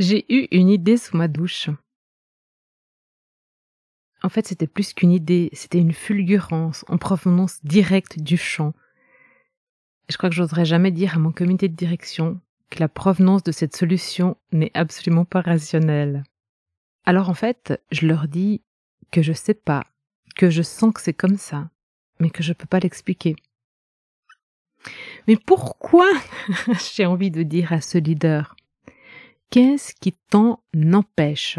J'ai eu une idée sous ma douche. En fait, c'était plus qu'une idée, c'était une fulgurance en provenance directe du chant. je crois que j'oserais jamais dire à mon comité de direction que la provenance de cette solution n'est absolument pas rationnelle. Alors en fait, je leur dis que je sais pas, que je sens que c'est comme ça, mais que je peux pas l'expliquer. Mais pourquoi j'ai envie de dire à ce leader Qu'est-ce qui t'en empêche?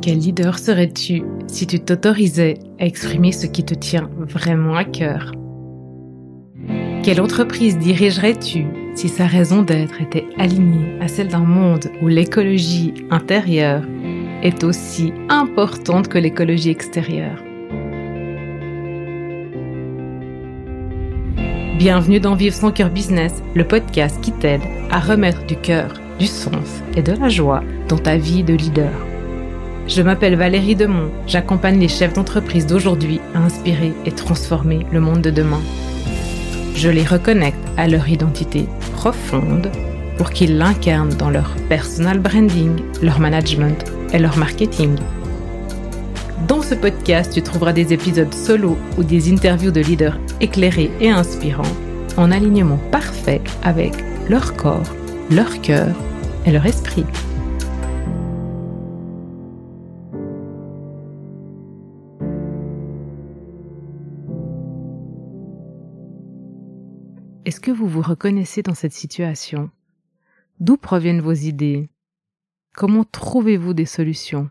Quel leader serais-tu si tu t'autorisais à exprimer ce qui te tient vraiment à cœur? Quelle entreprise dirigerais-tu si sa raison d'être était alignée à celle d'un monde où l'écologie intérieure est aussi importante que l'écologie extérieure? Bienvenue dans Vivre son cœur business, le podcast qui t'aide à remettre du cœur, du sens et de la joie dans ta vie de leader. Je m'appelle Valérie Demont, j'accompagne les chefs d'entreprise d'aujourd'hui à inspirer et transformer le monde de demain. Je les reconnecte à leur identité profonde pour qu'ils l'incarnent dans leur personal branding, leur management et leur marketing. Dans ce podcast, tu trouveras des épisodes solo ou des interviews de leaders éclairés et inspirants en alignement parfait avec leur corps, leur cœur et leur esprit. Est-ce que vous vous reconnaissez dans cette situation? D'où proviennent vos idées? Comment trouvez-vous des solutions?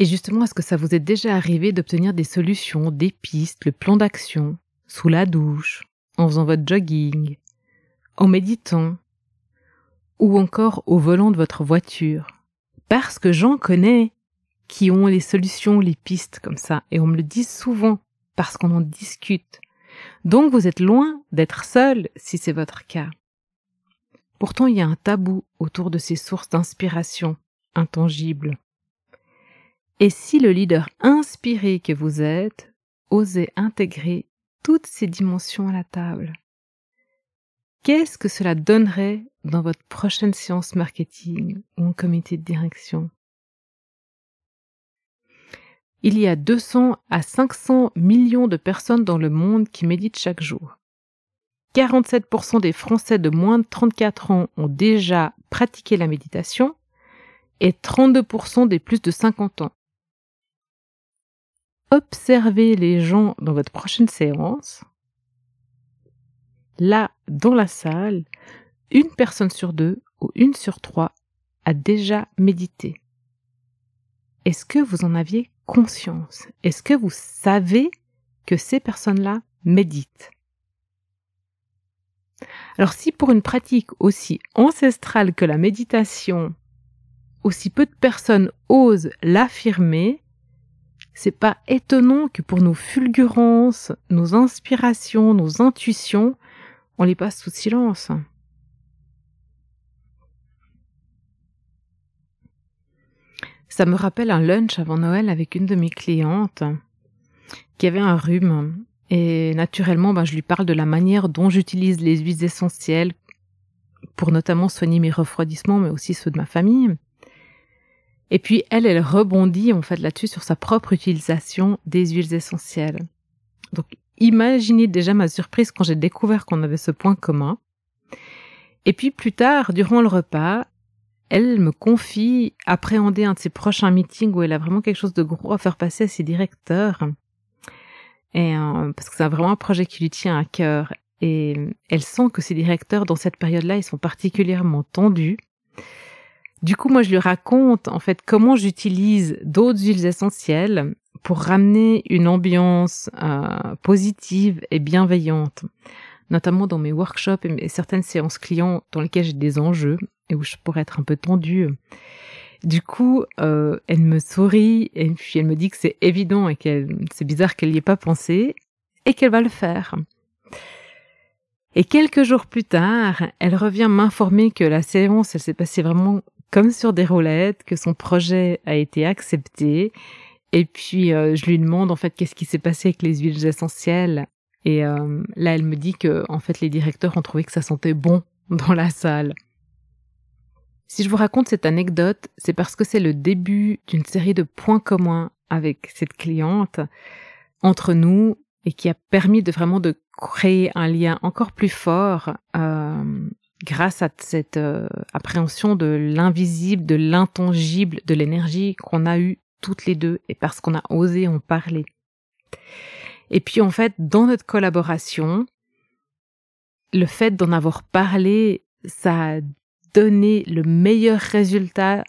Et justement, est-ce que ça vous est déjà arrivé d'obtenir des solutions, des pistes, le plan d'action, sous la douche, en faisant votre jogging, en méditant, ou encore au volant de votre voiture? Parce que j'en connais qui ont les solutions, les pistes comme ça, et on me le dit souvent parce qu'on en discute. Donc vous êtes loin d'être seul si c'est votre cas. Pourtant, il y a un tabou autour de ces sources d'inspiration intangibles. Et si le leader inspiré que vous êtes osait intégrer toutes ces dimensions à la table Qu'est-ce que cela donnerait dans votre prochaine séance marketing ou en comité de direction? Il y a 200 à 500 millions de personnes dans le monde qui méditent chaque jour. 47% des Français de moins de 34 ans ont déjà pratiqué la méditation et 32% des plus de 50 ans. Observez les gens dans votre prochaine séance. Là, dans la salle, une personne sur deux ou une sur trois a déjà médité. Est-ce que vous en aviez conscience? Est-ce que vous savez que ces personnes-là méditent? Alors si pour une pratique aussi ancestrale que la méditation, aussi peu de personnes osent l'affirmer, c'est pas étonnant que pour nos fulgurances, nos inspirations, nos intuitions, on les passe sous silence. Ça me rappelle un lunch avant Noël avec une de mes clientes qui avait un rhume. Et naturellement, ben, je lui parle de la manière dont j'utilise les huiles essentielles pour notamment soigner mes refroidissements, mais aussi ceux de ma famille. Et puis elle, elle rebondit en fait là-dessus sur sa propre utilisation des huiles essentielles. Donc imaginez déjà ma surprise quand j'ai découvert qu'on avait ce point commun. Et puis plus tard, durant le repas, elle me confie appréhender un de ses prochains meetings où elle a vraiment quelque chose de gros à faire passer à ses directeurs. Et euh, parce que c'est vraiment un projet qui lui tient à cœur. Et elle sent que ses directeurs, dans cette période-là, ils sont particulièrement tendus. Du coup, moi, je lui raconte en fait comment j'utilise d'autres huiles essentielles pour ramener une ambiance euh, positive et bienveillante, notamment dans mes workshops et certaines séances clients dans lesquelles j'ai des enjeux et où je pourrais être un peu tendue. Du coup, euh, elle me sourit et puis elle me dit que c'est évident et qu'elle, c'est bizarre qu'elle n'y ait pas pensé et qu'elle va le faire. Et quelques jours plus tard, elle revient m'informer que la séance, elle s'est passée vraiment comme sur des roulettes, que son projet a été accepté Et puis euh, je lui demande en fait qu'est-ce qui s'est passé avec les huiles essentielles. Et euh, là, elle me dit que en fait les directeurs ont trouvé que ça sentait bon dans la salle. Si je vous raconte cette anecdote, c'est parce que c'est le début d'une série de points communs avec cette cliente entre nous et qui a permis de vraiment de créer un lien encore plus fort euh, grâce à cette euh, appréhension de l'invisible, de l'intangible, de l'énergie qu'on a eue toutes les deux et parce qu'on a osé en parler. Et puis en fait, dans notre collaboration, le fait d'en avoir parlé, ça a donné le meilleur résultat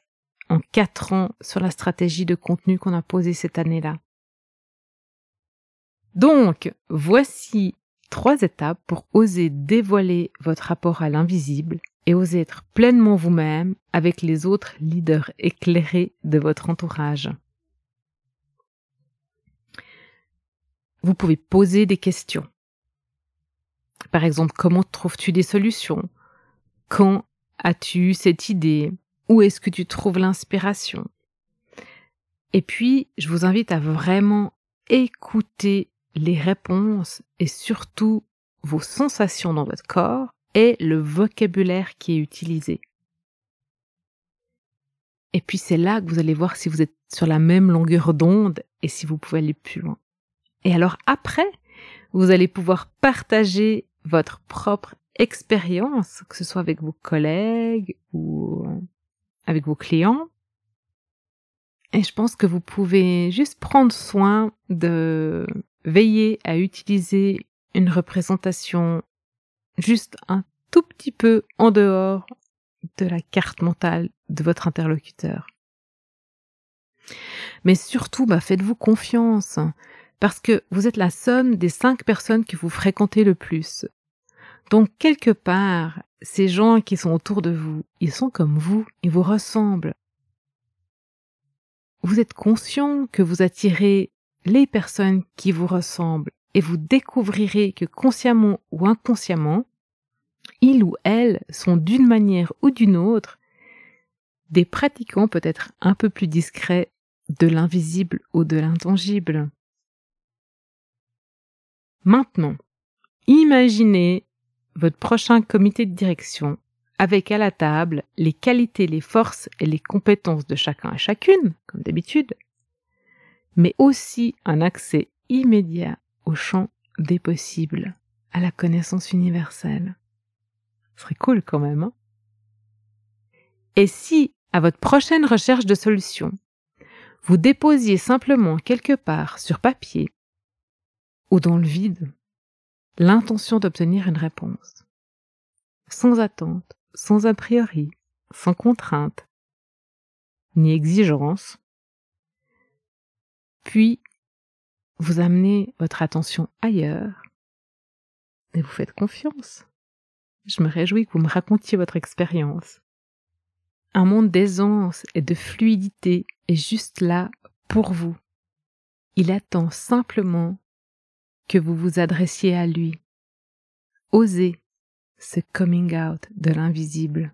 en quatre ans sur la stratégie de contenu qu'on a posée cette année-là. Donc, voici trois étapes pour oser dévoiler votre rapport à l'invisible et oser être pleinement vous-même avec les autres leaders éclairés de votre entourage. Vous pouvez poser des questions. Par exemple, comment trouves-tu des solutions? Quand as-tu eu cette idée? Où est-ce que tu trouves l'inspiration? Et puis, je vous invite à vraiment écouter les réponses et surtout vos sensations dans votre corps et le vocabulaire qui est utilisé. Et puis c'est là que vous allez voir si vous êtes sur la même longueur d'onde et si vous pouvez aller plus loin. Et alors après, vous allez pouvoir partager votre propre expérience, que ce soit avec vos collègues ou avec vos clients. Et je pense que vous pouvez juste prendre soin de veiller à utiliser une représentation juste un tout petit peu en dehors de la carte mentale de votre interlocuteur. Mais surtout, bah, faites-vous confiance, parce que vous êtes la somme des cinq personnes que vous fréquentez le plus. Donc, quelque part, ces gens qui sont autour de vous, ils sont comme vous, ils vous ressemblent. Vous êtes conscient que vous attirez les personnes qui vous ressemblent et vous découvrirez que consciemment ou inconsciemment, ils ou elles sont d'une manière ou d'une autre des pratiquants peut-être un peu plus discrets de l'invisible ou de l'intangible. Maintenant, imaginez votre prochain comité de direction avec à la table les qualités, les forces et les compétences de chacun et chacune, comme d'habitude, mais aussi un accès immédiat au champ des possibles, à la connaissance universelle. Ce serait cool quand même. Hein Et si, à votre prochaine recherche de solution, vous déposiez simplement quelque part sur papier ou dans le vide l'intention d'obtenir une réponse, sans attente, sans a priori, sans contrainte, ni exigence, puis vous amenez votre attention ailleurs et vous faites confiance. Je me réjouis que vous me racontiez votre expérience. Un monde d'aisance et de fluidité est juste là pour vous. Il attend simplement que vous vous adressiez à lui. Osez ce coming out de l'invisible.